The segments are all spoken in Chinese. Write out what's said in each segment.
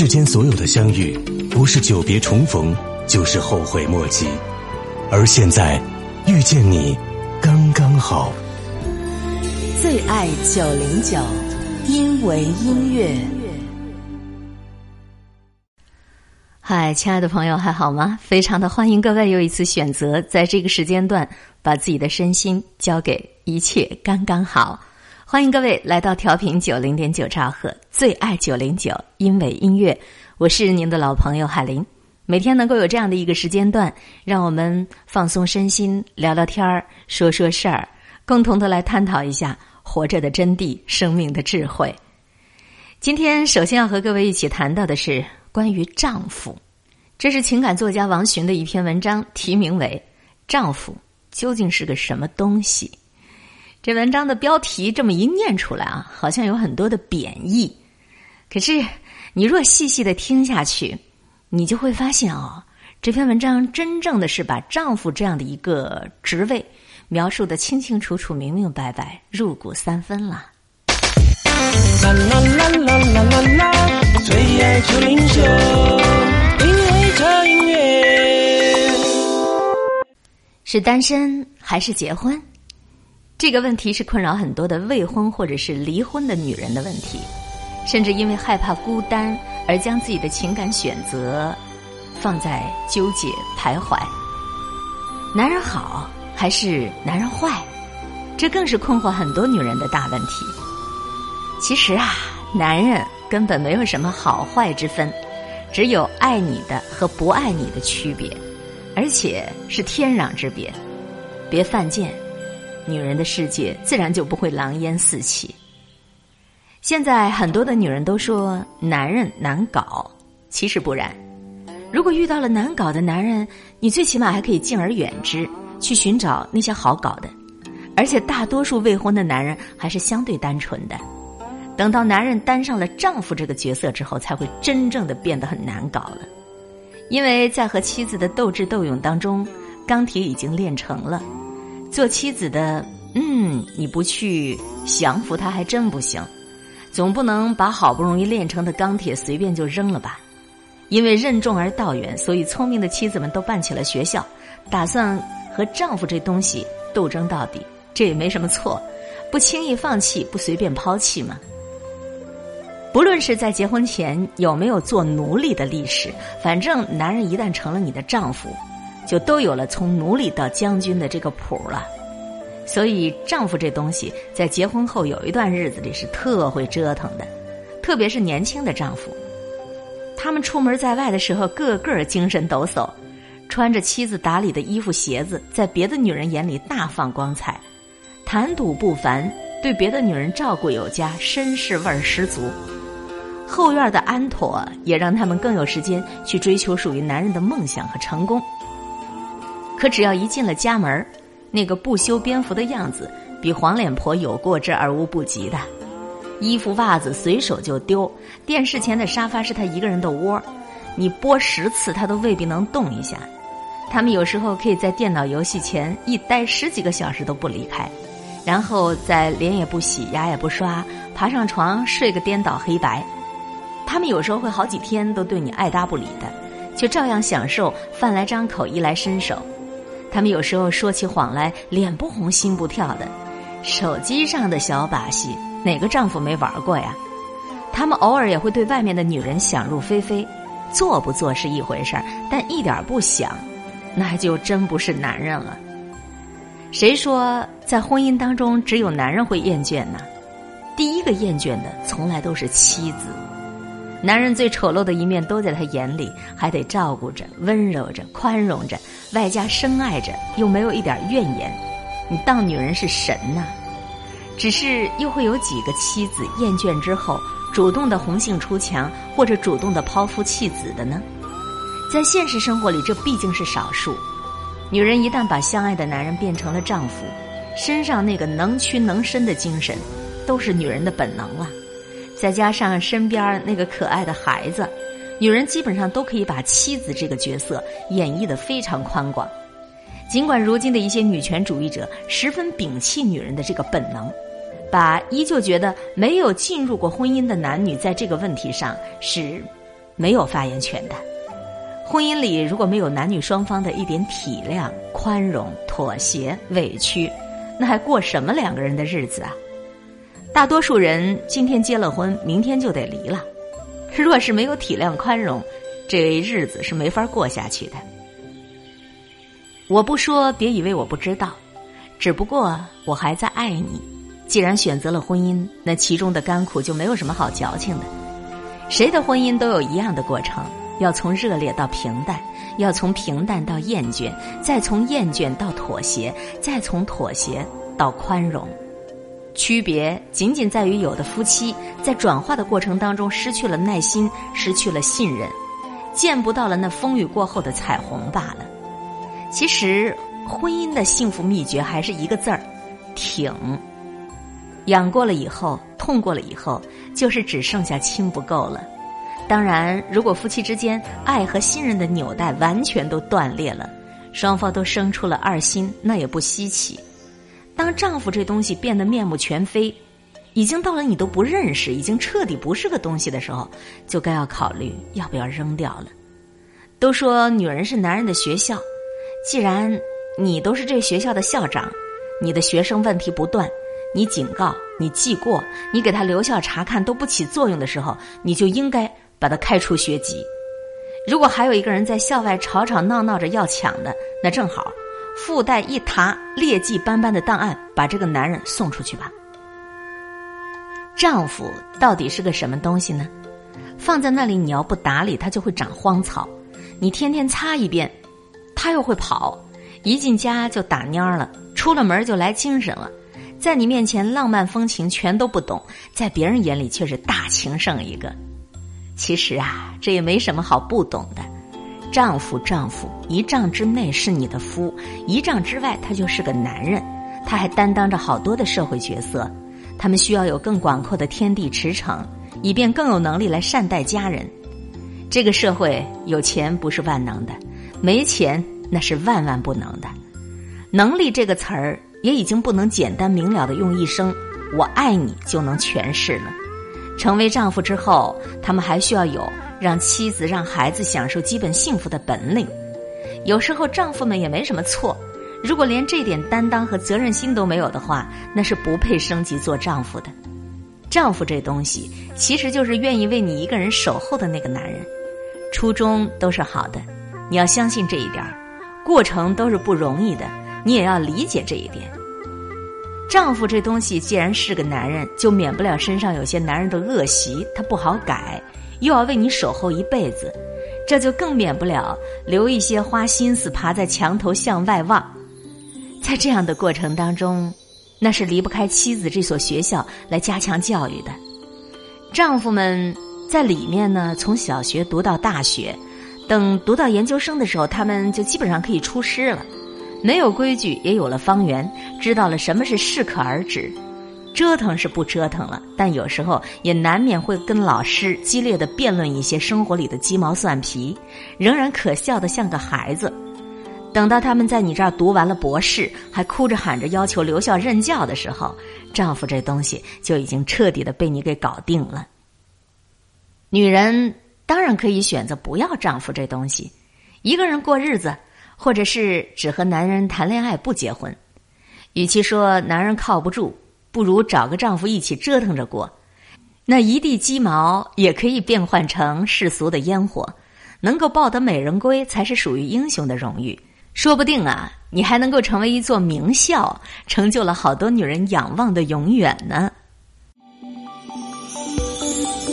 世间所有的相遇，不是久别重逢，就是后悔莫及。而现在，遇见你，刚刚好。最爱九零九，因为音乐。嗨，亲爱的朋友，还好吗？非常的欢迎各位又一次选择在这个时间段，把自己的身心交给一切刚刚好。欢迎各位来到调频九零点九兆赫，最爱九零九，因为音乐，我是您的老朋友海林。每天能够有这样的一个时间段，让我们放松身心，聊聊天儿，说说事儿，共同的来探讨一下活着的真谛、生命的智慧。今天首先要和各位一起谈到的是关于丈夫，这是情感作家王洵的一篇文章，题名为《丈夫究竟是个什么东西》。这文章的标题这么一念出来啊，好像有很多的贬义。可是你若细细的听下去，你就会发现哦，这篇文章真正的是把丈夫这样的一个职位描述的清清楚楚、明明白白、入骨三分了。啦啦啦啦啦啦啦，最爱九零九，因为这音乐。是单身还是结婚？这个问题是困扰很多的未婚或者是离婚的女人的问题，甚至因为害怕孤单而将自己的情感选择放在纠结徘徊。男人好还是男人坏？这更是困惑很多女人的大问题。其实啊，男人根本没有什么好坏之分，只有爱你的和不爱你的区别，而且是天壤之别。别犯贱。女人的世界自然就不会狼烟四起。现在很多的女人都说男人难搞，其实不然。如果遇到了难搞的男人，你最起码还可以敬而远之，去寻找那些好搞的。而且大多数未婚的男人还是相对单纯的。等到男人担上了丈夫这个角色之后，才会真正的变得很难搞了。因为在和妻子的斗智斗勇当中，钢铁已经炼成了。做妻子的，嗯，你不去降服他还真不行，总不能把好不容易炼成的钢铁随便就扔了吧？因为任重而道远，所以聪明的妻子们都办起了学校，打算和丈夫这东西斗争到底。这也没什么错，不轻易放弃，不随便抛弃嘛。不论是在结婚前有没有做奴隶的历史，反正男人一旦成了你的丈夫。就都有了从奴隶到将军的这个谱了，所以丈夫这东西在结婚后有一段日子里是特会折腾的，特别是年轻的丈夫，他们出门在外的时候个个精神抖擞，穿着妻子打理的衣服鞋子，在别的女人眼里大放光彩，谈吐不凡，对别的女人照顾有加，绅士味儿十足。后院的安妥也让他们更有时间去追求属于男人的梦想和成功。可只要一进了家门那个不修边幅的样子，比黄脸婆有过之而无不及的。衣服袜子随手就丢，电视前的沙发是他一个人的窝，你拨十次他都未必能动一下。他们有时候可以在电脑游戏前一待十几个小时都不离开，然后再脸也不洗，牙也不刷，爬上床睡个颠倒黑白。他们有时候会好几天都对你爱搭不理的，却照样享受饭来张口，衣来伸手。他们有时候说起谎来，脸不红心不跳的。手机上的小把戏，哪个丈夫没玩过呀？他们偶尔也会对外面的女人想入非非，做不做是一回事儿，但一点不想，那就真不是男人了。谁说在婚姻当中只有男人会厌倦呢？第一个厌倦的从来都是妻子。男人最丑陋的一面都在他眼里，还得照顾着、温柔着、宽容着，外加深爱着，又没有一点怨言。你当女人是神呐？只是又会有几个妻子厌倦之后，主动的红杏出墙，或者主动的抛夫弃子的呢？在现实生活里，这毕竟是少数。女人一旦把相爱的男人变成了丈夫，身上那个能屈能伸的精神，都是女人的本能了。再加上身边那个可爱的孩子，女人基本上都可以把妻子这个角色演绎的非常宽广。尽管如今的一些女权主义者十分摒弃女人的这个本能，把依旧觉得没有进入过婚姻的男女在这个问题上是没有发言权的。婚姻里如果没有男女双方的一点体谅、宽容、妥协、委屈，那还过什么两个人的日子啊？大多数人今天结了婚，明天就得离了。若是没有体谅、宽容，这日子是没法过下去的。我不说，别以为我不知道，只不过我还在爱你。既然选择了婚姻，那其中的甘苦就没有什么好矫情的。谁的婚姻都有一样的过程，要从热烈到平淡，要从平淡到厌倦，再从厌倦到妥协，再从妥协到宽容。区别仅仅在于，有的夫妻在转化的过程当中失去了耐心，失去了信任，见不到了那风雨过后的彩虹罢了。其实，婚姻的幸福秘诀还是一个字儿：挺。养过了以后，痛过了以后，就是只剩下亲不够了。当然，如果夫妻之间爱和信任的纽带完全都断裂了，双方都生出了二心，那也不稀奇。当丈夫这东西变得面目全非，已经到了你都不认识，已经彻底不是个东西的时候，就该要考虑要不要扔掉了。都说女人是男人的学校，既然你都是这学校的校长，你的学生问题不断，你警告、你记过、你给他留校查看都不起作用的时候，你就应该把他开除学籍。如果还有一个人在校外吵吵闹闹着要抢的，那正好。附带一沓劣迹斑斑的档案，把这个男人送出去吧。丈夫到底是个什么东西呢？放在那里，你要不打理，它就会长荒草；你天天擦一遍，它又会跑。一进家就打蔫了，出了门就来精神了。在你面前浪漫风情全都不懂，在别人眼里却是大情圣一个。其实啊，这也没什么好不懂的。丈夫，丈夫，一丈之内是你的夫，一丈之外他就是个男人，他还担当着好多的社会角色，他们需要有更广阔的天地驰骋，以便更有能力来善待家人。这个社会有钱不是万能的，没钱那是万万不能的。能力这个词儿也已经不能简单明了的用一声“我爱你”就能诠释了。成为丈夫之后，他们还需要有。让妻子、让孩子享受基本幸福的本领，有时候丈夫们也没什么错。如果连这点担当和责任心都没有的话，那是不配升级做丈夫的。丈夫这东西，其实就是愿意为你一个人守候的那个男人。初衷都是好的，你要相信这一点儿。过程都是不容易的，你也要理解这一点。丈夫这东西，既然是个男人，就免不了身上有些男人的恶习，他不好改。又要为你守候一辈子，这就更免不了留一些花心思爬在墙头向外望。在这样的过程当中，那是离不开妻子这所学校来加强教育的。丈夫们在里面呢，从小学读到大学，等读到研究生的时候，他们就基本上可以出师了。没有规矩，也有了方圆，知道了什么是适可而止。折腾是不折腾了，但有时候也难免会跟老师激烈的辩论一些生活里的鸡毛蒜皮，仍然可笑的像个孩子。等到他们在你这儿读完了博士，还哭着喊着要求留校任教的时候，丈夫这东西就已经彻底的被你给搞定了。女人当然可以选择不要丈夫这东西，一个人过日子，或者是只和男人谈恋爱不结婚。与其说男人靠不住。不如找个丈夫一起折腾着过，那一地鸡毛也可以变换成世俗的烟火，能够抱得美人归才是属于英雄的荣誉。说不定啊，你还能够成为一座名校，成就了好多女人仰望的永远呢。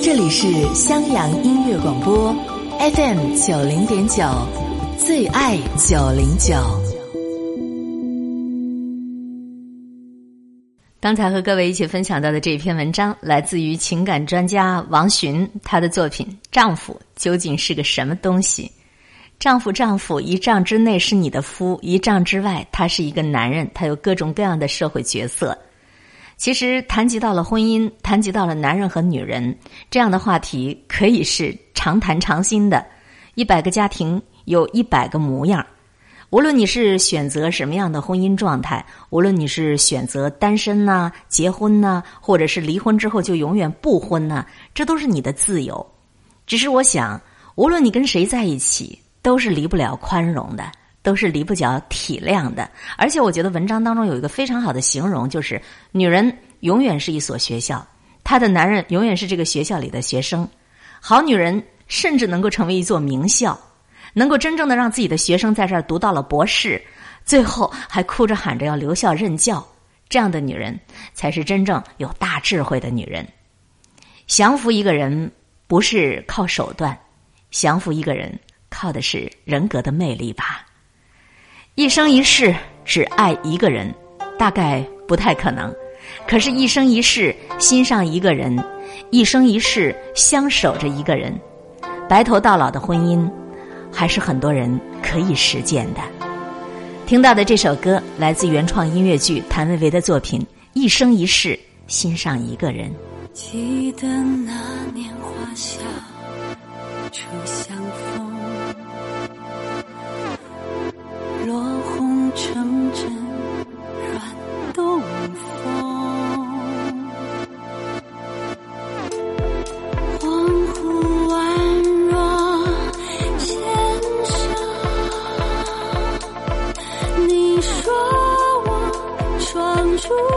这里是襄阳音乐广播，FM 九零点九，最爱九零九。刚才和各位一起分享到的这篇文章，来自于情感专家王洵，他的作品《丈夫究竟是个什么东西》？丈夫，丈夫，一丈之内是你的夫，一丈之外他是一个男人，他有各种各样的社会角色。其实谈及到了婚姻，谈及到了男人和女人这样的话题，可以是常谈常新的。一百个家庭有一百个模样。无论你是选择什么样的婚姻状态，无论你是选择单身呢、结婚呢，或者是离婚之后就永远不婚呢，这都是你的自由。只是我想，无论你跟谁在一起，都是离不了宽容的，都是离不了体谅的。而且，我觉得文章当中有一个非常好的形容，就是女人永远是一所学校，她的男人永远是这个学校里的学生。好女人甚至能够成为一座名校，能够真正的让自己的学生在这儿读到了博士，最后还哭着喊着要留校任教。这样的女人才是真正有大智慧的女人。降服一个人不是靠手段，降服一个人靠的是人格的魅力吧。一生一世只爱一个人，大概不太可能。可是，一生一世心上一个人，一生一世相守着一个人，白头到老的婚姻，还是很多人可以实践的。听到的这首歌来自原创音乐剧谭维维的作品《一生一世心上一个人》。记得那年花下初相逢，true.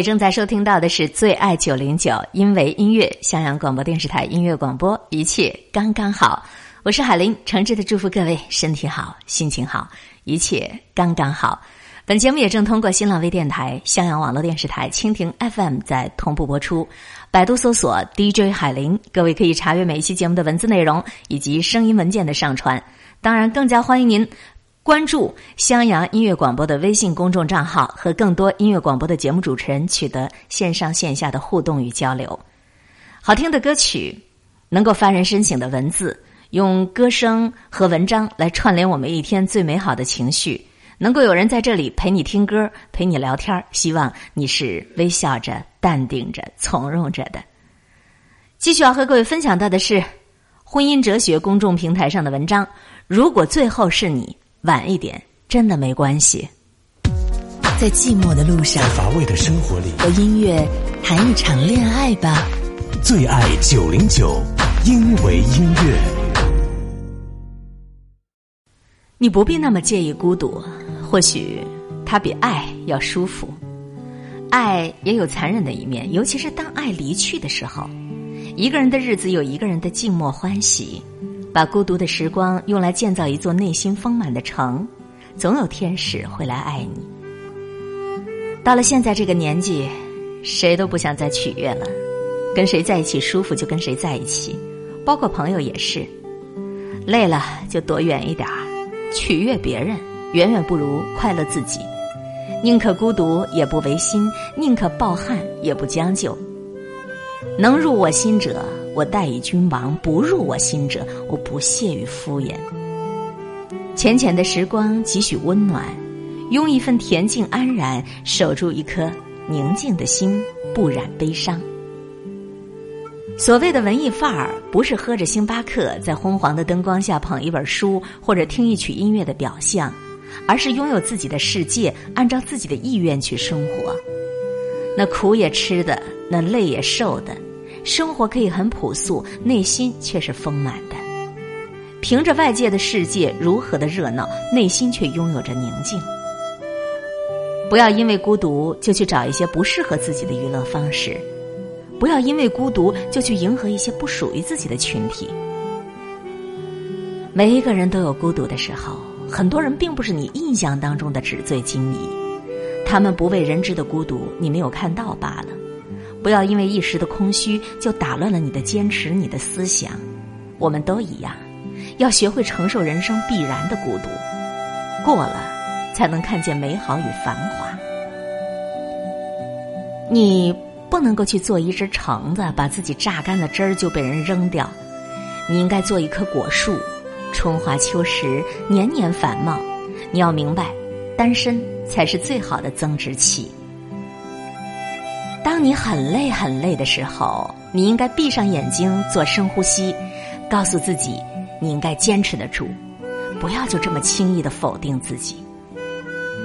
位正在收听到的是最爱九零九，因为音乐，襄阳广播电视台音乐广播，一切刚刚好。我是海林，诚挚的祝福各位身体好，心情好，一切刚刚好。本节目也正通过新浪微电台、襄阳网络电视台、蜻蜓 FM 在同步播出。百度搜索 DJ 海林，各位可以查阅每一期节目的文字内容以及声音文件的上传。当然，更加欢迎您关注襄阳音乐广播的微信公众账号，和更多音乐广播的节目主持人取得线上线下的互动与交流。好听的歌曲，能够发人深省的文字，用歌声和文章来串联我们一天最美好的情绪。能够有人在这里陪你听歌，陪你聊天希望你是微笑着、淡定着、从容着的。继续要和各位分享到的是婚姻哲学公众平台上的文章。如果最后是你，晚一点真的没关系。在寂寞的路上，在乏味的生活里，和音乐谈一场恋爱吧。最爱九零九，因为音乐。你不必那么介意孤独。或许，它比爱要舒服。爱也有残忍的一面，尤其是当爱离去的时候。一个人的日子有一个人的静默欢喜，把孤独的时光用来建造一座内心丰满的城，总有天使会来爱你。到了现在这个年纪，谁都不想再取悦了，跟谁在一起舒服就跟谁在一起，包括朋友也是。累了就躲远一点儿，取悦别人。远远不如快乐自己，宁可孤独也不违心，宁可抱憾也不将就。能入我心者，我待以君王；不入我心者，我不屑于敷衍。浅浅的时光，几许温暖，用一份恬静安然，守住一颗宁静的心，不染悲伤。所谓的文艺范儿，不是喝着星巴克，在昏黄的灯光下捧一本书，或者听一曲音乐的表象。而是拥有自己的世界，按照自己的意愿去生活。那苦也吃的，那累也受的，生活可以很朴素，内心却是丰满的。凭着外界的世界如何的热闹，内心却拥有着宁静。不要因为孤独就去找一些不适合自己的娱乐方式，不要因为孤独就去迎合一些不属于自己的群体。每一个人都有孤独的时候。很多人并不是你印象当中的纸醉金迷，他们不为人知的孤独，你没有看到罢了。不要因为一时的空虚就打乱了你的坚持，你的思想。我们都一样，要学会承受人生必然的孤独，过了才能看见美好与繁华。你不能够去做一只橙子，把自己榨干了汁儿就被人扔掉。你应该做一棵果树。春华秋实，年年繁茂。你要明白，单身才是最好的增值期。当你很累很累的时候，你应该闭上眼睛做深呼吸，告诉自己你应该坚持得住，不要就这么轻易的否定自己。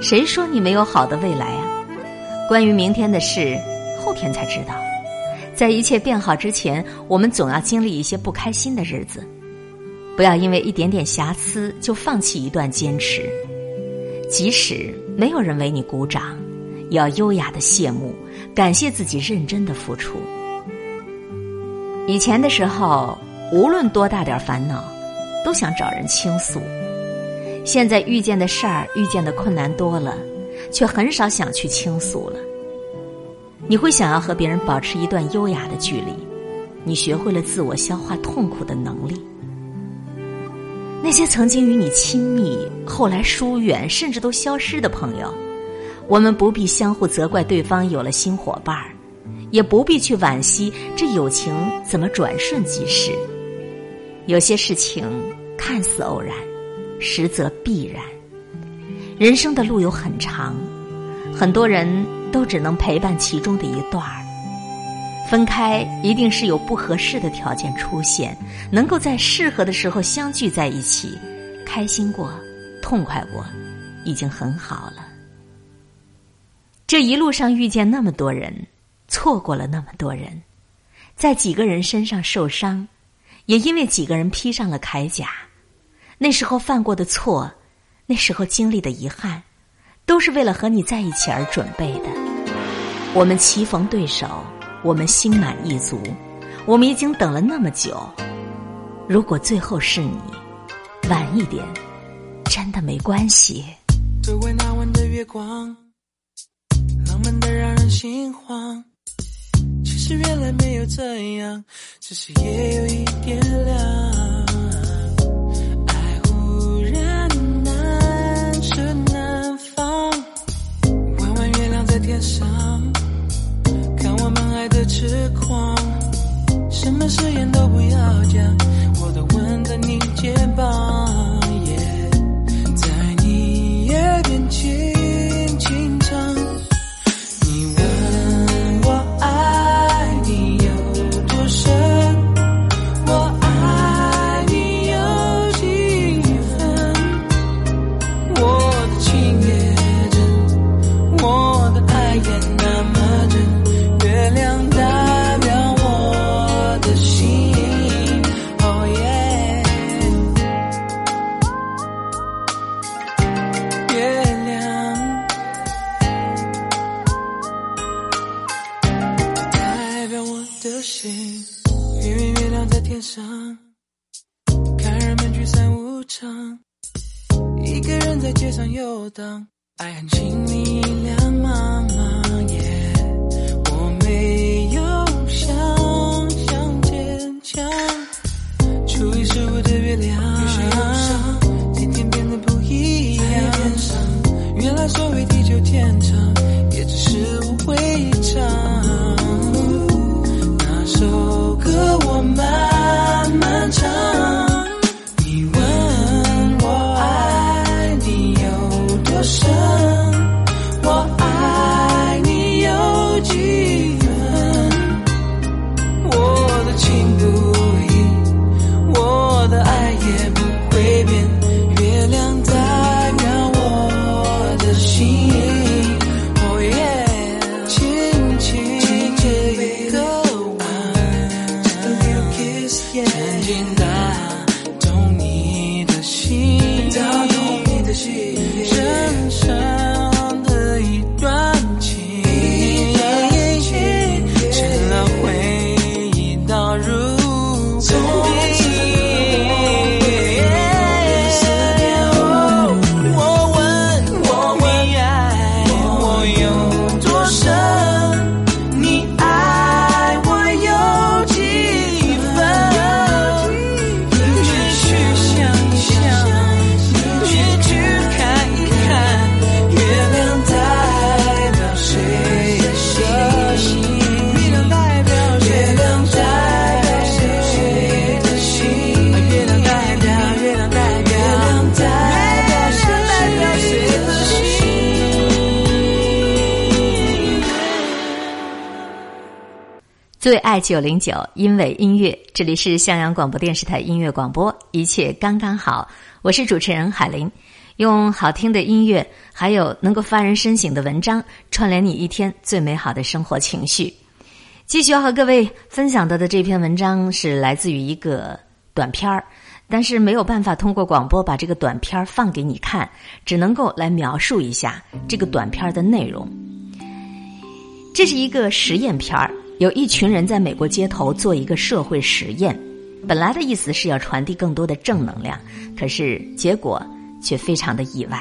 谁说你没有好的未来啊？关于明天的事，后天才知道。在一切变好之前，我们总要经历一些不开心的日子。不要因为一点点瑕疵就放弃一段坚持，即使没有人为你鼓掌，也要优雅的谢幕，感谢自己认真的付出。以前的时候，无论多大点烦恼，都想找人倾诉；现在遇见的事儿、遇见的困难多了，却很少想去倾诉了。你会想要和别人保持一段优雅的距离，你学会了自我消化痛苦的能力。那些曾经与你亲密，后来疏远，甚至都消失的朋友，我们不必相互责怪对方有了新伙伴儿，也不必去惋惜这友情怎么转瞬即逝。有些事情看似偶然，实则必然。人生的路有很长，很多人都只能陪伴其中的一段儿。分开一定是有不合适的条件出现，能够在适合的时候相聚在一起，开心过，痛快过，已经很好了。这一路上遇见那么多人，错过了那么多人，在几个人身上受伤，也因为几个人披上了铠甲。那时候犯过的错，那时候经历的遗憾，都是为了和你在一起而准备的。我们棋逢对手。我们心满意足，我们已经等了那么久。如果最后是你，晚一点，真的没关系。都怪那晚的月光，心慌。其实原来没有这样，只是夜有一点凉。爱忽然难舍难放，弯弯月亮在天上，看我们爱的痴狂。什么誓言都不要讲，我都吻在你肩膀。当，爱很亲密两茫茫耶。我没最爱九零九，因为音乐，这里是襄阳广播电视台音乐广播，一切刚刚好。我是主持人海林，用好听的音乐，还有能够发人深省的文章，串联你一天最美好的生活情绪。继续要和各位分享到的这篇文章是来自于一个短片儿，但是没有办法通过广播把这个短片儿放给你看，只能够来描述一下这个短片儿的内容。这是一个实验片儿，有一群人在美国街头做一个社会实验。本来的意思是要传递更多的正能量，可是结果却非常的意外。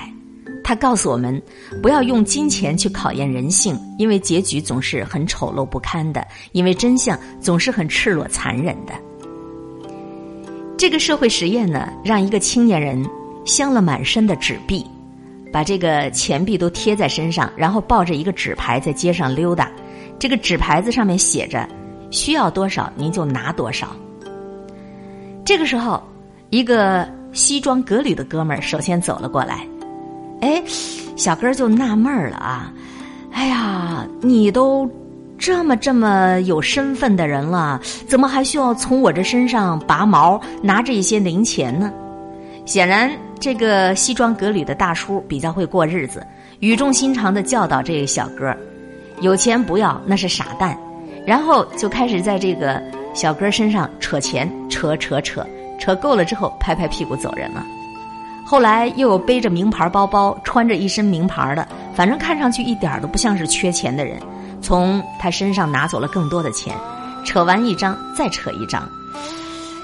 他告诉我们，不要用金钱去考验人性，因为结局总是很丑陋不堪的，因为真相总是很赤裸残忍的。这个社会实验呢，让一个青年人镶了满身的纸币，把这个钱币都贴在身上，然后抱着一个纸牌在街上溜达。这个纸牌子上面写着：“需要多少您就拿多少。”这个时候，一个西装革履的哥们儿首先走了过来，哎，小哥就纳闷儿了啊，哎呀，你都这么这么有身份的人了，怎么还需要从我这身上拔毛，拿着一些零钱呢？显然，这个西装革履的大叔比较会过日子，语重心长的教导这个小哥：“有钱不要，那是傻蛋。”然后就开始在这个小哥身上扯钱，扯扯扯，扯够了之后，拍拍屁股走人了。后来又有背着名牌包包、穿着一身名牌的，反正看上去一点都不像是缺钱的人，从他身上拿走了更多的钱，扯完一张再扯一张。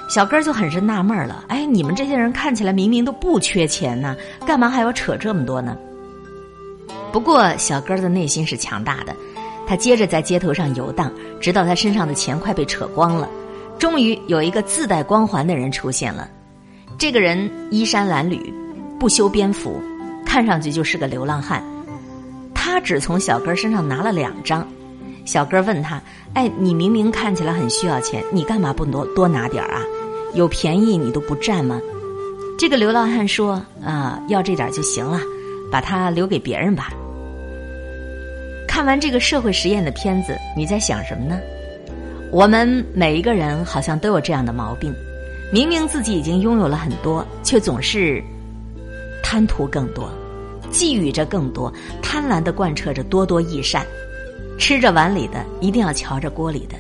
小哥就很是纳闷了，哎，你们这些人看起来明明都不缺钱呢，干嘛还要扯这么多呢？不过小哥的内心是强大的，他接着在街头上游荡，直到他身上的钱快被扯光了。终于有一个自带光环的人出现了，这个人衣衫褴褛，不修边幅，看上去就是个流浪汉。他只从小哥身上拿了两张。小哥问他：“哎，你明明看起来很需要钱，你干嘛不多多拿点儿啊？有便宜你都不占吗？”这个流浪汉说：“啊，要这点就行了，把它留给别人吧。”看完这个社会实验的片子，你在想什么呢？我们每一个人好像都有这样的毛病，明明自己已经拥有了很多，却总是贪图更多，觊觎着更多，贪婪的贯彻着多多益善，吃着碗里的一定要瞧着锅里的，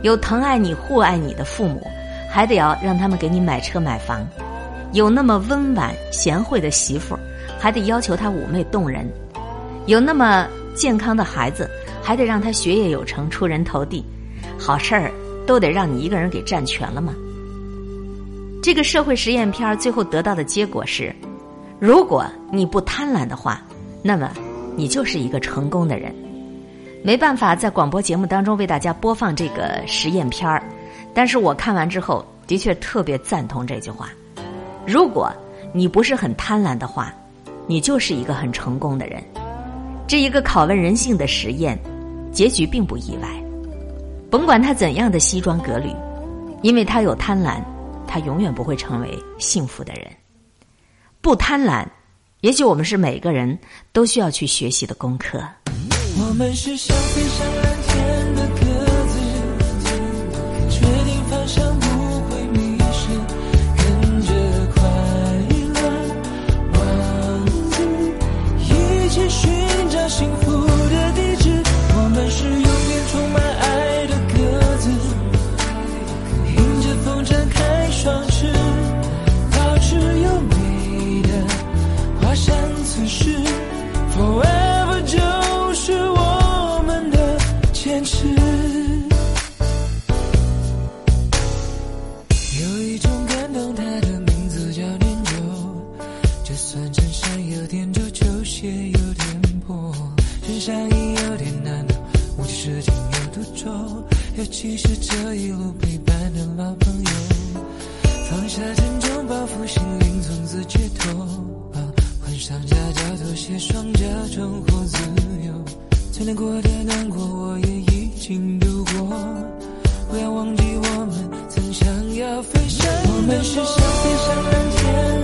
有疼爱你、护爱你的父母，还得要让他们给你买车买房；有那么温婉贤惠的媳妇，还得要求她妩媚动人；有那么健康的孩子，还得让他学业有成、出人头地。好事儿都得让你一个人给占全了吗？这个社会实验片最后得到的结果是：如果你不贪婪的话，那么你就是一个成功的人。没办法在广播节目当中为大家播放这个实验片儿，但是我看完之后的确特别赞同这句话：如果你不是很贪婪的话，你就是一个很成功的人。这一个拷问人性的实验，结局并不意外。甭管他怎样的西装革履，因为他有贪婪，他永远不会成为幸福的人。不贪婪，也许我们是每个人都需要去学习的功课。我们是想飞上无计事情有独奏，尤其是这一路陪伴的老朋友。放下沉重包袱，心灵从此解脱。换上夹脚拖鞋，双脚重获自由。最难过的难过，我也已经度过。不要忘记我们曾想要飞翔。我们是想飞上蓝天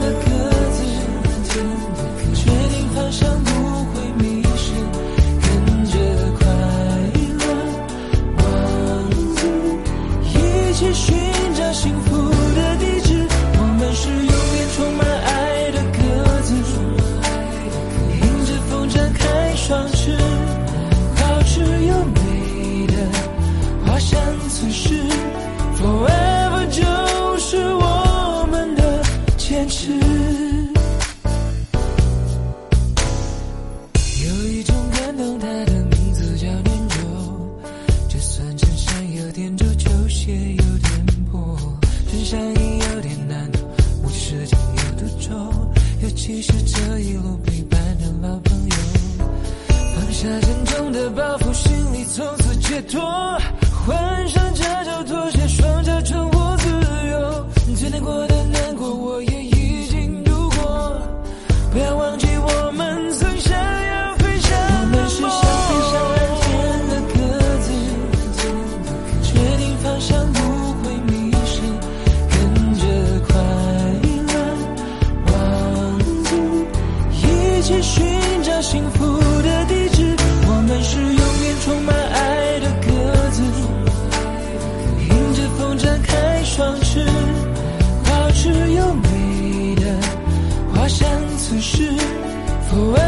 只是。